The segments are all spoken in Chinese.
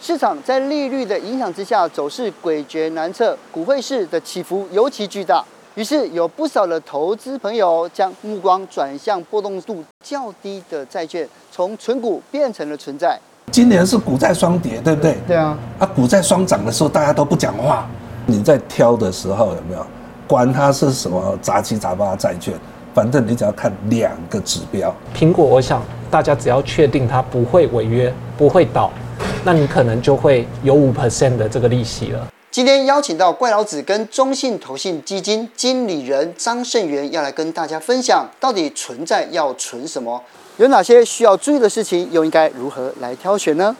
市场在利率的影响之下，走势诡谲难测，股汇市的起伏尤其巨大。于是有不少的投资朋友将目光转向波动度较低的债券，从存股变成了存债。今年是股债双跌，对不对？对啊。啊，股债双涨的时候，大家都不讲话。你在挑的时候有没有？管它是什么杂七杂八债券，反正你只要看两个指标。苹果，我想大家只要确定它不会违约、不会倒，那你可能就会有五 percent 的这个利息了。今天邀请到怪老子跟中信投信基金经理人张胜元，要来跟大家分享，到底存在要存什么，有哪些需要注意的事情，又应该如何来挑选呢？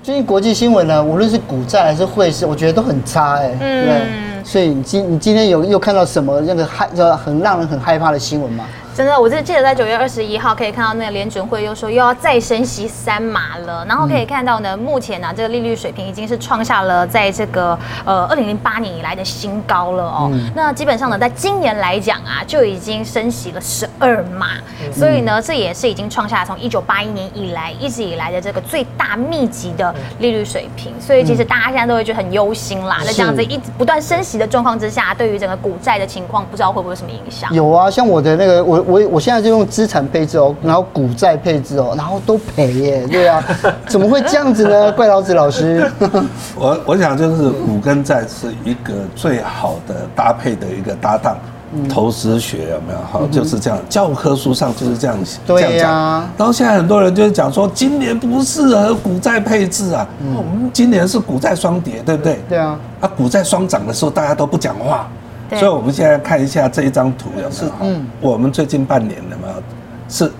最近国际新闻呢，无论是股债还是汇市，我觉得都很差哎、欸，嗯、对，所以你今你今天有又看到什么那个害呃很让人很害怕的新闻吗？真的，我是记得在九月二十一号可以看到那个联准会又说又要再升息三码了，然后可以看到呢，目前呢这个利率水平已经是创下了在这个呃二零零八年以来的新高了哦。嗯、那基本上呢，在今年来讲啊，就已经升息了十二码，所以呢，这也是已经创下从一九八一年以来一直以来的这个最大密集的利率水平。所以其实大家现在都会觉得很忧心啦，在这样子一直不断升息的状况之下，对于整个股债的情况，不知道会不会有什么影响？有啊，像我的那个我。我我现在就用资产配置哦，然后股债配置哦，然后都赔耶，对啊，怎么会这样子呢？怪老子老师，我我想就是股跟债是一个最好的搭配的一个搭档，嗯、投资学有没有？好，就是这样，教科书上就是这样这样讲。然后现在很多人就是讲说，今年不适合股债配置啊，我们、嗯、今年是股债双跌，对不对？对啊，啊，股债双涨的时候，大家都不讲话。所以，我们现在看一下这一张图，有没有？是，嗯，我们最近半年有没有是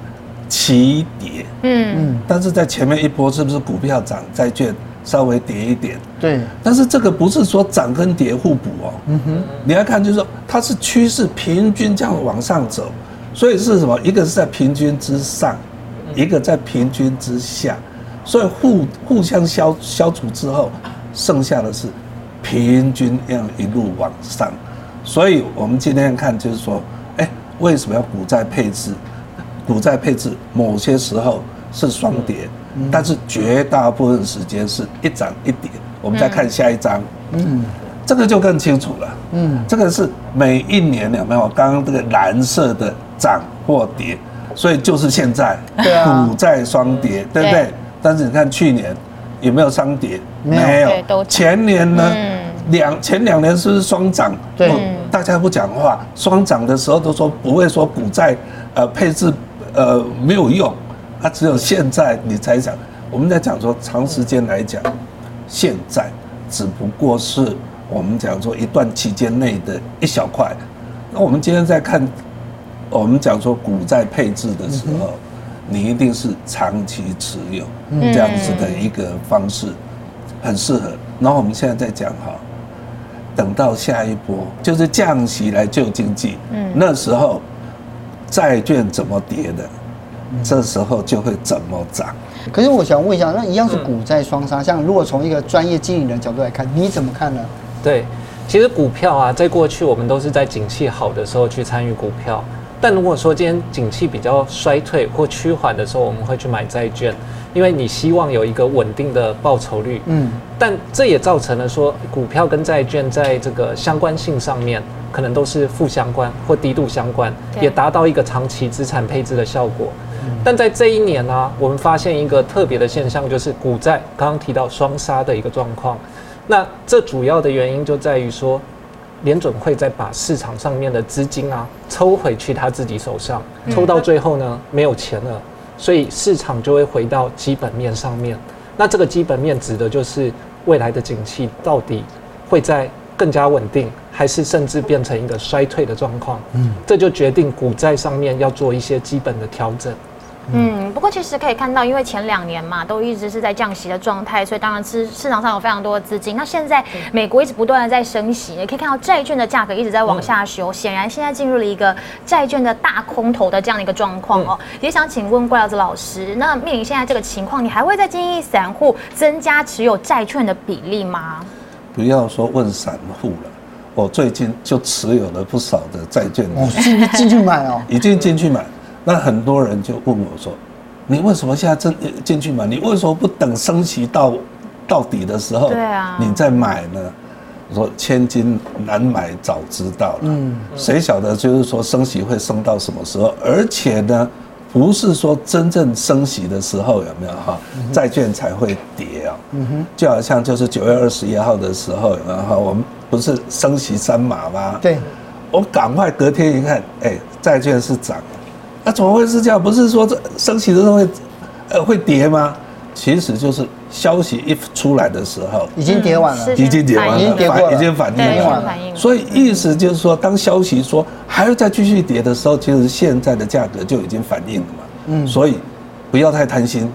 齐跌？嗯嗯。但是在前面一波，是不是股票涨，债券稍微跌一点？对。但是这个不是说涨跟跌互补哦。嗯哼。你要看，就是说它是趋势平均这样往上走，所以是什么？一个是在平均之上，一个在平均之下，所以互互相消消除之后，剩下的是平均这样一路往上。所以，我们今天看就是说，哎，为什么要股债配置？股债配置某些时候是双跌，但是绝大部分时间是一涨一跌。我们再看下一张，嗯，这个就更清楚了。嗯，这个是每一年有没有？刚刚这个蓝色的涨或跌，所以就是现在，对啊，股债双跌，对不对？但是你看去年有没有双跌？没有，前年呢？两前两年是不是双涨？对。大家不讲话，双涨的时候都说不会说股债，呃配置，呃没有用，啊只有现在你才讲，我们在讲说长时间来讲，现在只不过是我们讲说一段期间内的一小块，那我们今天在看，我们讲说股债配置的时候，你一定是长期持有这样子的一个方式，很适合。然后我们现在在讲哈。等到下一波就是降息来救经济，嗯，那时候债券怎么跌的，这时候就会怎么涨。可是我想问一下，那一样是股债双杀，像如果从一个专业经理人角度来看，你怎么看呢？对，其实股票啊，在过去我们都是在景气好的时候去参与股票，但如果说今天景气比较衰退或趋缓的时候，我们会去买债券。因为你希望有一个稳定的报酬率，嗯，但这也造成了说股票跟债券在这个相关性上面可能都是负相关或低度相关，也达到一个长期资产配置的效果。但在这一年呢、啊，我们发现一个特别的现象，就是股债刚刚提到双杀的一个状况。那这主要的原因就在于说，联准会再把市场上面的资金啊抽回去他自己手上，抽到最后呢没有钱了。所以市场就会回到基本面上面，那这个基本面指的就是未来的景气到底会在更加稳定，还是甚至变成一个衰退的状况？嗯，这就决定股债上面要做一些基本的调整。嗯，不过其实可以看到，因为前两年嘛，都一直是在降息的状态，所以当然是市场上有非常多的资金。那现在美国一直不断的在升息，也可以看到债券的价格一直在往下修，显然现在进入了一个债券的大空头的这样的一个状况哦。也想请问怪老子老师，那面临现在这个情况，你还会再建议散户增加持有债券的比例吗？不要说问散户了，我最近就持有了不少的债券，哦，进进去买哦，已经进去买。那很多人就问我说：“你为什么现在进进去买？你为什么不等升息到到底的时候，对啊，你再买呢？我说千金难买早知道了，嗯，谁晓得就是说升息会升到什么时候？而且呢，不是说真正升息的时候有没有哈？债券才会跌啊，嗯哼，就好像就是九月二十一号的时候有没有哈？我们不是升息三码吗？对，我赶快隔天一看，哎，债券是涨，那怎么会是这样？不是说这升息的时候会呃会跌吗？其实就是消息一出来的时候，已经跌完了，已经跌完了，已经跌过了，已经反应完了。所以意思就是说，当消息说还要再继续跌的时候，其实现在的价格就已经反应了嘛。嗯，所以不要太贪心，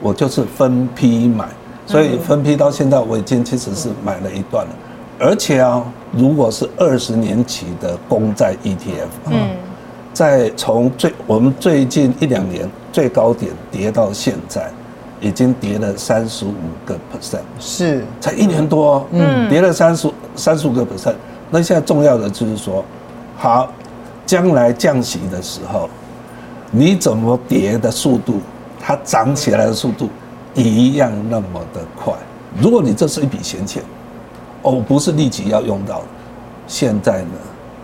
我就是分批买。所以分批到现在，我已经其实是买了一段了。而且啊，如果是二十年期的公债 ETF，嗯，在从最我们最近一两年最高点跌到现在。已经跌了三十五个 percent，是才一年多，嗯，跌了三十三十五个 percent。那现在重要的就是说，好，将来降息的时候，你怎么跌的速度，它涨起来的速度一样那么的快。如果你这是一笔闲钱，哦，不是立即要用到，现在呢？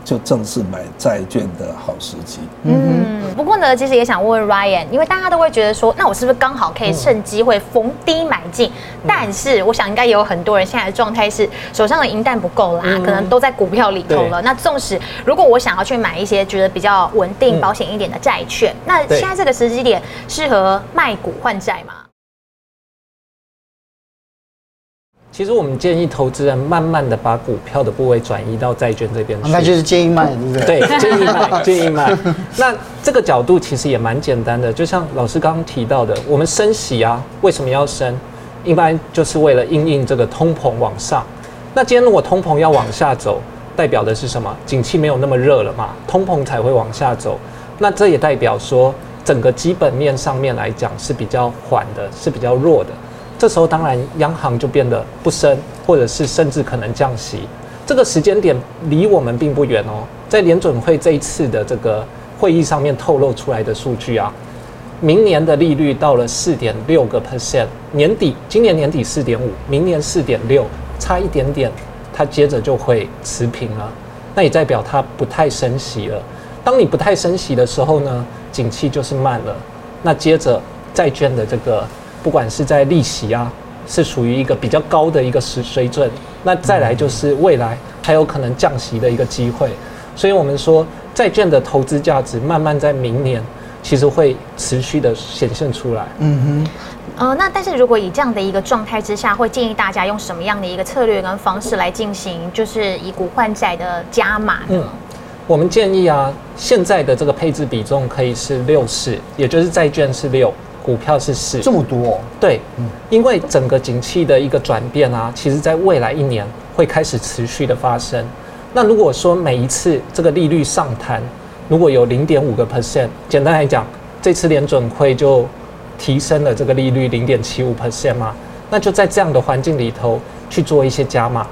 就正是买债券的好时机。嗯，不过呢，其实也想问问 Ryan，因为大家都会觉得说，那我是不是刚好可以趁机会逢低买进？但是我想应该也有很多人现在的状态是手上的银弹不够啦，可能都在股票里头了。那纵使如果我想要去买一些觉得比较稳定、保险一点的债券，那现在这个时机点适合卖股换债吗？其实我们建议投资人慢慢的把股票的部位转移到债券这边去，那就是建议卖，对不对？对，建议卖，建议卖。那这个角度其实也蛮简单的，就像老师刚刚提到的，我们升息啊，为什么要升？一般就是为了应应这个通膨往上。那今天如果通膨要往下走，代表的是什么？景气没有那么热了嘛，通膨才会往下走。那这也代表说，整个基本面上面来讲是比较缓的，是比较弱的。这时候当然央行就变得不升，或者是甚至可能降息。这个时间点离我们并不远哦。在联准会这一次的这个会议上面透露出来的数据啊，明年的利率到了四点六个 percent，年底今年年底四点五，明年四点六，差一点点，它接着就会持平了。那也代表它不太升息了。当你不太升息的时候呢，景气就是慢了。那接着债券的这个。不管是在利息啊，是属于一个比较高的一个水水准，那再来就是未来还有可能降息的一个机会，所以我们说债券的投资价值慢慢在明年其实会持续的显现出来。嗯哼，呃，那但是如果以这样的一个状态之下，会建议大家用什么样的一个策略跟方式来进行，就是以股换债的加码？嗯，我们建议啊，现在的这个配置比重可以是六四，也就是债券是六。股票是四，这么多哦？对，因为整个景气的一个转变啊，其实在未来一年会开始持续的发生。那如果说每一次这个利率上弹，如果有零点五个 percent，简单来讲，这次联准会就提升了这个利率零点七五 percent 嘛，那就在这样的环境里头去做一些加码。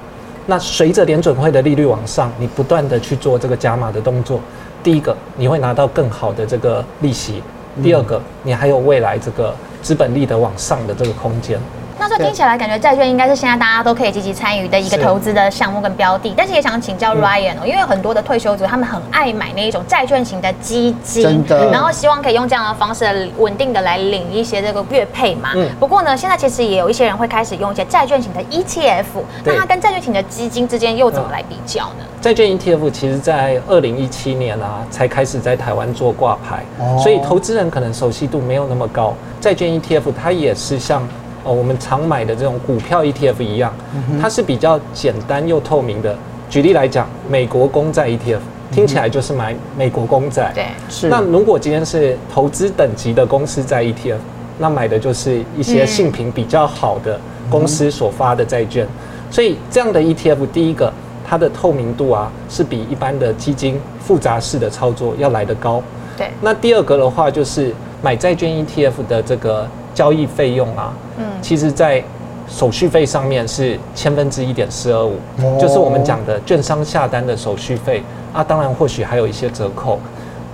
那随着联准会的利率往上，你不断的去做这个加码的动作，第一个你会拿到更好的这个利息。第二个，你还有未来这个资本力的往上的这个空间。那这听起来感觉债券应该是现在大家都可以积极参与的一个投资的项目跟标的，但是也想请教 Ryan 哦，因为很多的退休族他们很爱买那一种债券型的基金，真的，然后希望可以用这样的方式稳定的来领一些这个月配嘛。嗯。不过呢，现在其实也有一些人会开始用一些债券型的 ETF，那它跟债券型的基金之间又怎么来比较呢？债券 ETF 其实在二零一七年啊才开始在台湾做挂牌，所以投资人可能熟悉度没有那么高。债券 ETF 它也是像。哦，我们常买的这种股票 ETF 一样，它是比较简单又透明的。举例来讲，美国公债 ETF 听起来就是买美国公债。对，是。那如果今天是投资等级的公司债 ETF，那买的就是一些性评比较好的公司所发的债券。所以这样的 ETF，第一个它的透明度啊，是比一般的基金复杂式的操作要来得高。对。那第二个的话，就是买债券 ETF 的这个。交易费用啊，嗯，其实，在手续费上面是千分之一点四二五，就是我们讲的券商下单的手续费啊。当然，或许还有一些折扣。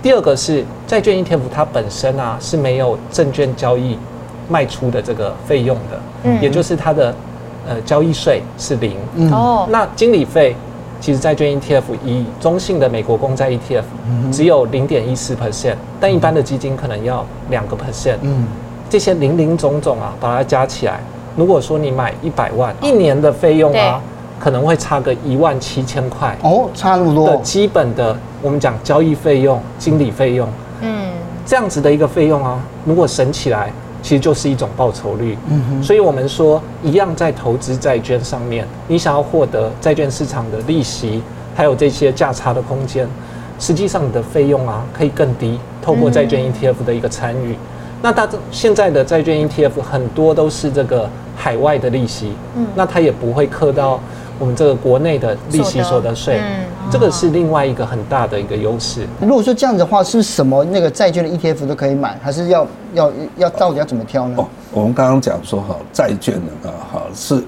第二个是债券 ETF 它本身啊是没有证券交易卖出的这个费用的，嗯，也就是它的呃交易税是零。哦，那经理费其实债券 ETF 以中性的美国公债 ETF 只有零点一四 percent，但一般的基金可能要两个 percent。嗯，这些零零总总啊，把它加起来，如果说你买一百万，一年的费用啊。可能会差个一万七千块哦，差那么多。的基本的，我们讲交易费用、经理费用，嗯，这样子的一个费用啊，如果省起来，其实就是一种报酬率。嗯哼，所以我们说，一样在投资债券上面，你想要获得债券市场的利息，还有这些价差的空间，实际上你的费用啊可以更低。透过债券 ETF 的一个参与，那它现在的债券 ETF 很多都是这个海外的利息，嗯，那它也不会课到。我们这个国内的利息所得税，嗯，这个是另外一个很大的一个优势。如果说这样子的话，是不是什么那个债券的 ETF 都可以买，还是要要要到底要怎么挑呢？哦，我们刚刚讲说哈，债券的啊哈是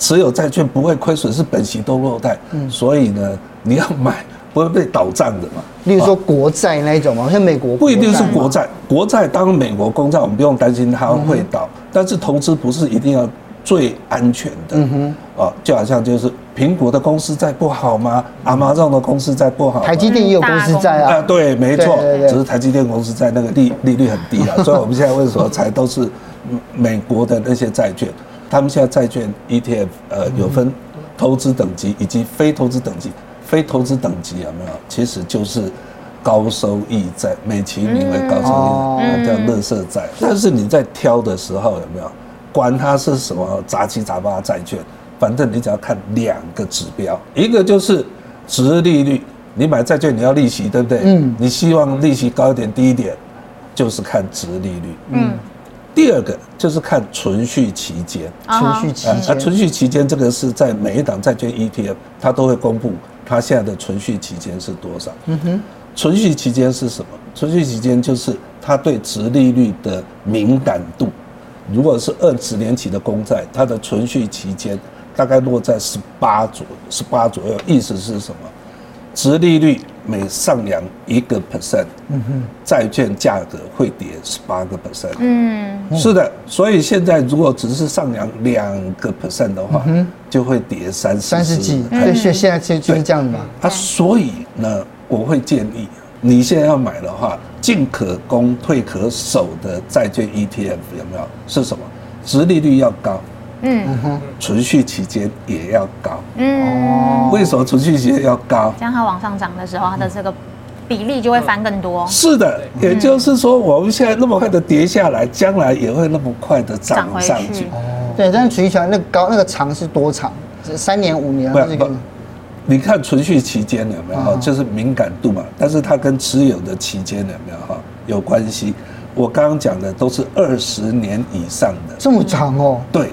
持有债券不会亏损，是本息都落袋，嗯，所以呢你要买不会被倒账的嘛。例如说国债那一种嘛，像美国不一定是国债，国债当美国公债我们不用担心它会倒，嗯，但是投资不是一定要。最安全的，嗯哼，哦，就好像就是苹果的公司债不好吗？亚马逊的公司债不好？台积电也有公司债啊。啊，对，没错，只是台积电公司债那个利利率很低啊。所以我们现在为什么才都是美国的那些债券？他们现在债券 ETF 呃有分投资等级以及非投资等级。非投资等级有没有？其实就是高收益债，美其名为高收益，叫乐色债。但是你在挑的时候有没有？管它是什么杂七杂八债券，反正你只要看两个指标，一个就是值利率，你买债券你要利息，对不对？嗯。你希望利息高一点、低一点，就是看值利率。嗯。第二个就是看存续期间。存续期间。啊，存续期间这个是在每一档债券 ETF，它都会公布它现在的存续期间是多少。嗯哼。存续期间是什么？存续期间就是它对殖利率的敏感度。如果是二十年期的公债，它的存续期间大概落在十八左十八左右，意思是什么？殖利率每上扬一个 percent，嗯哼，债券价格会跌十八个 percent，嗯，是的。所以现在如果只是上扬两个 percent 的话，嗯，就会跌三十三十几，对，现现在就就是这样嘛。啊，所以呢，我会建议。你现在要买的话，进可攻退可守的债券 ETF 有没有？是什么？殖利率要高，嗯哼，存续期间也要高，嗯，为什么存续期间要高？这样它往上涨的时候，它的这个比例就会翻更多。是的，也就是说，我们现在那么快的跌下来，将来也会那么快的涨上去。对，但是存续期那个高那个长是多长？三年、五年不是？你看存续期间有没有哈？就是敏感度嘛，但是它跟持有的期间有没有哈有关系？我刚刚讲的都是二十年以上的，这么长哦？对，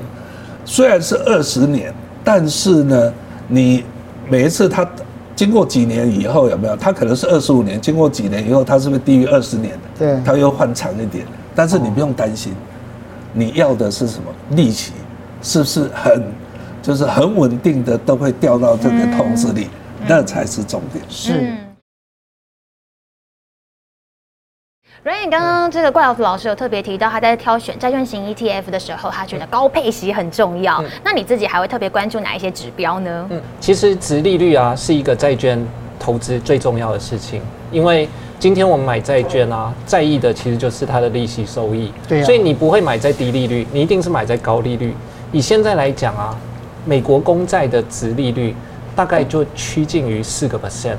虽然是二十年，但是呢，你每一次它经过几年以后有没有？它可能是二十五年，经过几年以后，它是不是低于二十年？对，它又换长一点。但是你不用担心，你要的是什么？利息是不是很？就是很稳定的，都会掉到这个投资里，那才是重点。是。Ryan 刚刚这个怪老师老师有特别提到，他在挑选债券型 ETF 的时候，他觉得高配息很重要。那你自己还会特别关注哪一些指标呢？嗯，其实殖利率啊是一个债券投资最重要的事情，因为今天我们买债券啊，在意的其实就是它的利息收益。对。所以你不会买在低利率，你一定是买在高利率。以现在来讲啊。美国公债的殖利率大概就趋近于四个 percent。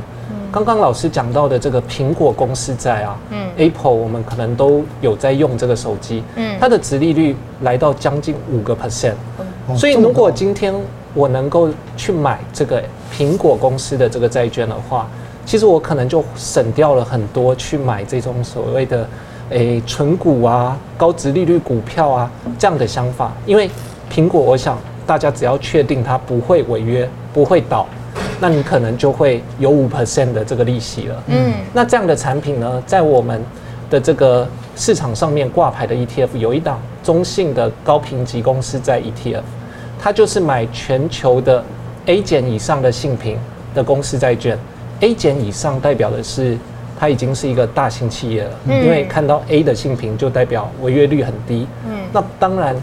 刚刚老师讲到的这个苹果公司债啊，嗯，Apple 我们可能都有在用这个手机，嗯，它的殖利率来到将近五个 percent。所以如果今天我能够去买这个苹果公司的这个债券的话，其实我可能就省掉了很多去买这种所谓的诶存股啊、高殖利率股票啊这样的想法，因为苹果我想。大家只要确定它不会违约、不会倒，那你可能就会有五 percent 的这个利息了。嗯，那这样的产品呢，在我们的这个市场上面挂牌的 ETF 有一档中性的高评级公司在 ETF，它就是买全球的 A 减以上的信评的公司债券。A 减以上代表的是它已经是一个大型企业了，嗯因为看到 A 的信评就代表违约率很低。嗯那当然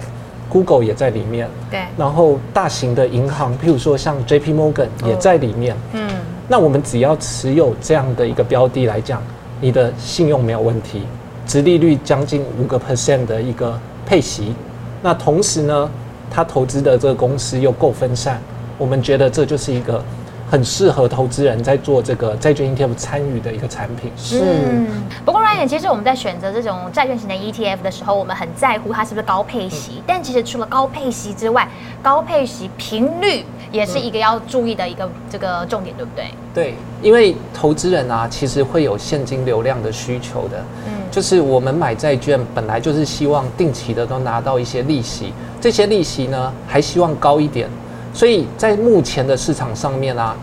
，Google 也在里面，对，然后大型的银行，譬如说像 JP Morgan 也在里面。嗯。那我们只要持有这样的一个标的来讲，你的信用没有问题，殖利率将近五个 percent 的一个配息，那同时呢，他投资的这个公司又够分散，我们觉得这就是一个很适合投资人在做这个债券 ETF 参与的一个产品。是嗯，不过 Ryan，其实我们在选择这种债券型的 ETF 的时候，我们很在乎它是不是高配息。但其实除了高配息之外，高配息频率也是一个要注意的一个这个重点，对不对？对，因为投资人啊，其实会有现金流量的需求的。嗯就是我们买债券本来就是希望定期的都拿到一些利息，这些利息呢还希望高一点。所以在目前的市场上面啊，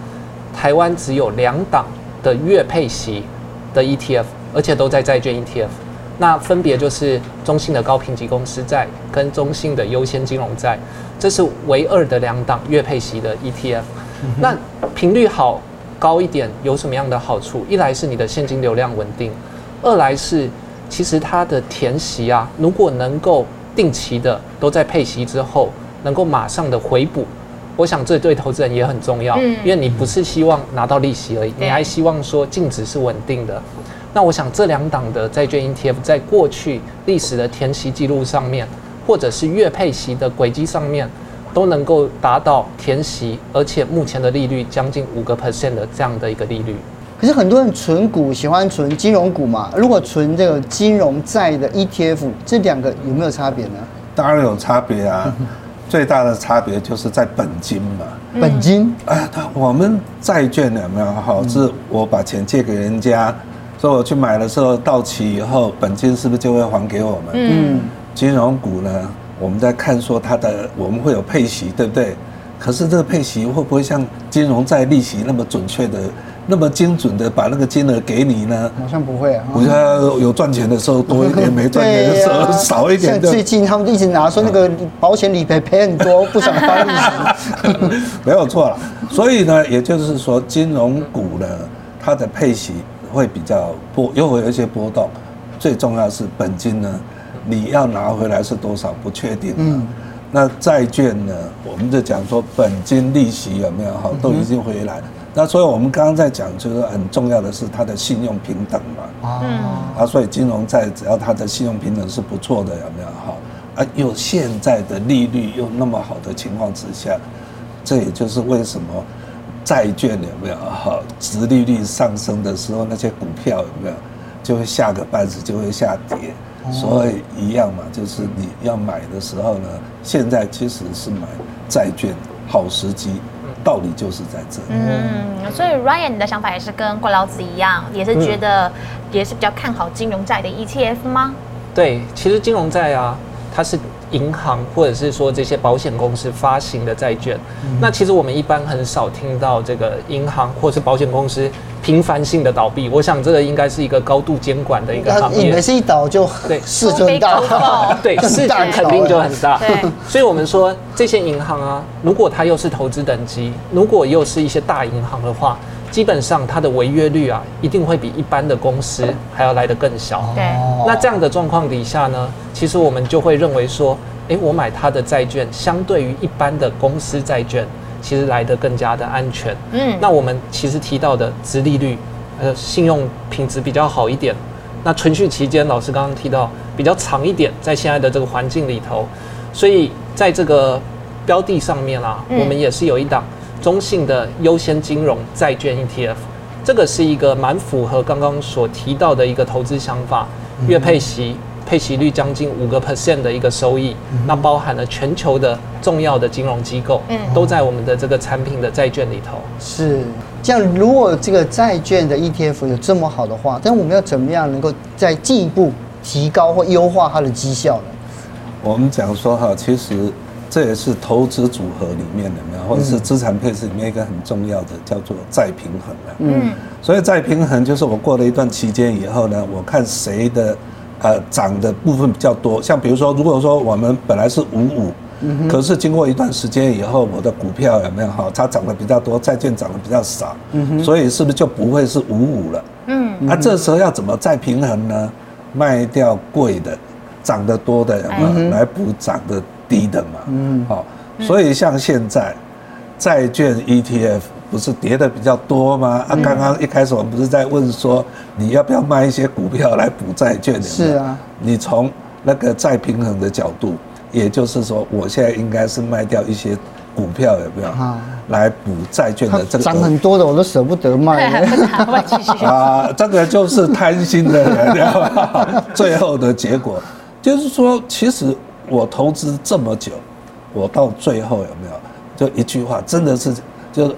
台湾只有两档的月配息的 ETF，而且都在债券 ETF。那分别就是中信的高评级公司债跟中信的优先金融债，这是唯二的两档月配息的 ETF。那频率好高一点有什么样的好处？一来是你的现金流量稳定，二来是其实它的填息啊，如果能够定期的都在配息之后，能够马上的回补，我想这对投资人也很重要，嗯因为你不是希望拿到利息而已，你还希望说净值是稳定的。那我想这两档的债券 ETF 在过去历史的填息记录上面，或者是月配息的轨迹上面，都能够达到填息，而且目前的利率将近五个 percent 的这样的一个利率。可是很多人存股喜欢存金融股嘛，如果存这个金融债的 ETF，这两个有没有差别呢？当然有差别啊，最大的差别就是在本金嘛。本金哎，他我们债券有没有好？是我把钱借给人家，所以我去买的时候到期以后，本金是不是就会还给我们？嗯金融股呢，我们在看说它的我们会有配息，对不对？可是这个配息会不会像金融债利息那么准确的、那么精准的把那个金额给你呢？好像不会啊。我觉得有赚钱的时候多一点，没赚钱的时候少一点像最近他们一直拿说那个保险理赔赔很多，不想发利息。没有错了。所以呢，也就是说，金融股呢，它的配息会比较波，又会有一些波动。最重要是本金呢，你要拿回来是多少不确定。嗯。那债券呢，我们就讲说本金利息有没有好，都已经回来。那所以我们刚刚在讲，就是很重要的是它的信用平等嘛。啊，啊，所以金融债只要它的信用平等是不错的，有没有哈？啊，又现在的利率又那么好的情况之下，这也就是为什么债券有没有哈？殖利率上升的时候，那些股票有没有就会下个半死，就会下跌。所以一样嘛，就是你要买的时候呢，现在其实是买债券好时机，道理就是在这里。嗯，所以 Ryan 你的想法也是跟郭老子一样，也是觉得也是比较看好金融债的 ETF 吗？对，其实金融债啊，它是银行或者是说这些保险公司发行的债券。那其实我们一般很少听到这个银行或是保险公司频繁性的倒闭。我想这个应该是一个高度监管的一个行业那你每。次一倒就对市就很大对，事很大肯定就很大。所以我们说这些银行啊，如果它又是投资等级，如果又是一些大银行的话，基本上它的违约率啊，一定会比一般的公司还要来得更小。对，那这样的状况底下呢，其实我们就会认为说，诶，我买它的债券，相对于一般的公司债券，其实来得更加的安全。嗯，那我们其实提到的殖利率，呃，信用品质比较好一点，那存续期间，老师刚刚提到比较长一点，在现在的这个环境里头，所以在这个标的上面啊，嗯。我们也是有一档中性的优先金融债券 ETF，这个是一个蛮符合刚刚所提到的一个投资想法，月配息。配息率将近五个 percent 的一个收益，那包含了全球的重要的金融机构，嗯都在我们的这个产品的债券里头。是这样。如果这个债券的 ETF 有这么好的话，但我们要怎么样能够再进一步提高或优化它的绩效呢？我们讲说哈，其实这也是投资组合里面的，没有，或者是资产配置里面一个很重要的，叫做再平衡了。嗯所以再平衡就是我过了一段期间以后呢，我看谁的呃涨的部分比较多。像比如说，如果说我们本来是五五，嗯、可是经过一段时间以后，我的股票有没有哈？它涨得比较多，债券涨得比较少，嗯、所以是不是就不会是五五了？嗯，那、啊、这时候要怎么再平衡呢？卖掉贵的，涨得多的有没有来补涨得低的嘛？嗯，好，所以像现在债券 ETF 不是跌的比较多吗？啊，刚刚一开始我们不是在问说你要不要卖一些股票来补债券的？是啊，你从那个再平衡的角度，也就是说，我现在应该是卖掉一些股票，有没有？来补债券的这个涨很多的，我都舍不得卖。啊，这个就是贪心的人？最后的结果就是说，其实我投资这么久，我到最后有没有？就一句话，真的是就是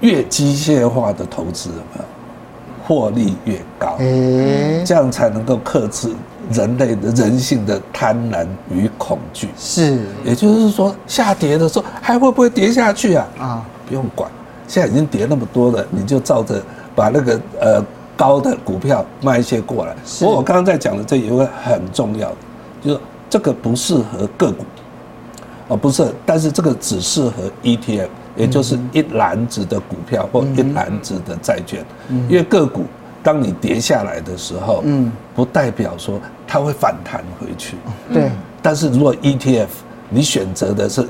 越机械化的投资有没有？获利越高，这样才能够克制人类的人性的贪婪与恐惧。是，也就是说，下跌的时候还会不会跌下去啊？啊，不用管，现在已经跌那么多了，你就照着把那个呃高的股票卖一些过来。不过我刚刚在讲的这有个很重要的，就是这个不适合个股，哦，不是，但是这个只适合 ETF。也就是一篮子的股票或一篮子的债券，因为个股当你跌下来的时候，嗯不代表说它会反弹回去。对。但是如果 ETF 你选择的是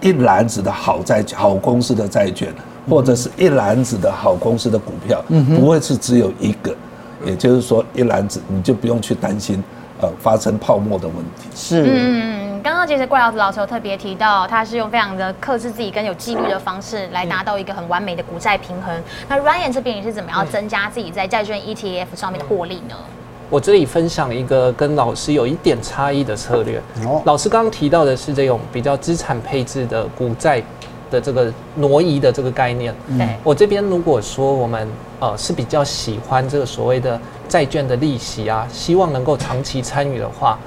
一篮子的好债券、好公司的债券，或者是一篮子的好公司的股票，不会是只有一个。也就是说，一篮子你就不用去担心呃发生泡沫的问题。是。刚刚其实怪老子老师有特别提到，他是用非常的克制自己跟有纪律的方式来达到一个很完美的股债平衡。那 Ryan 这边你是怎么样增加自己在债券 ETF 上面的获利呢？我这里分享一个跟老师有一点差异的策略。老师刚刚提到的是这种比较资产配置的股债的这个挪移的这个概念。对，我这边如果说我们呃是比较喜欢这个所谓的债券的利息啊，希望能够长期参与的话。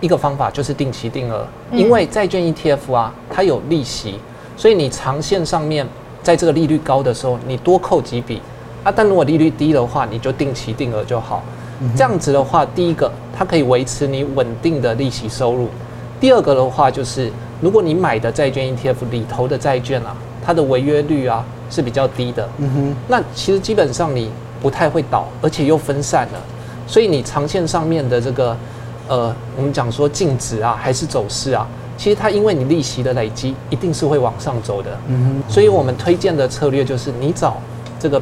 一个方法就是定期定额，因为债券 ETF 啊，它有利息，所以你长线上面在这个利率高的时候，你多扣几笔啊。但如果利率低的话，你就定期定额就好。这样子的话，第一个它可以维持你稳定的利息收入；第二个的话就是，如果你买的债券 ETF 里头的债券啊，它的违约率啊是比较低的。嗯哼，那其实基本上你不太会倒，而且又分散了，所以你长线上面的这个。呃，我们讲说净值啊，还是走势啊，其实它因为你利息的累积，一定是会往上走的。嗯哼。所以我们推荐的策略就是，你找这个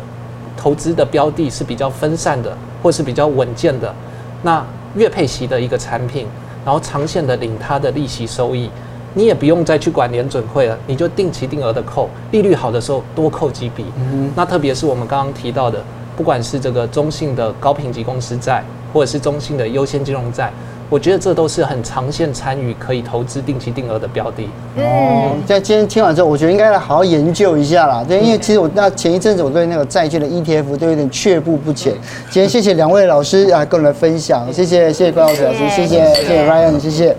投资的标的是比较分散的，或是比较稳健的，那月配息的一个产品，然后长线的领它的利息收益，你也不用再去管联准会了，你就定期定额的扣，利率好的时候多扣几笔。嗯哼。那特别是我们刚刚提到的，不管是这个中性的高评级公司债，或者是中性的优先金融债。我觉得这都是很长线参与、可以投资定期定额的标的。哦，在今天听完之后，我觉得应该来好好研究一下啦。对，因为其实我那前一阵子我对那个债券的 ETF 都有点却步不前。今天谢谢两位老师啊，跟我们分享，谢谢谢谢关老师老师，谢谢谢谢 Ryan，谢谢。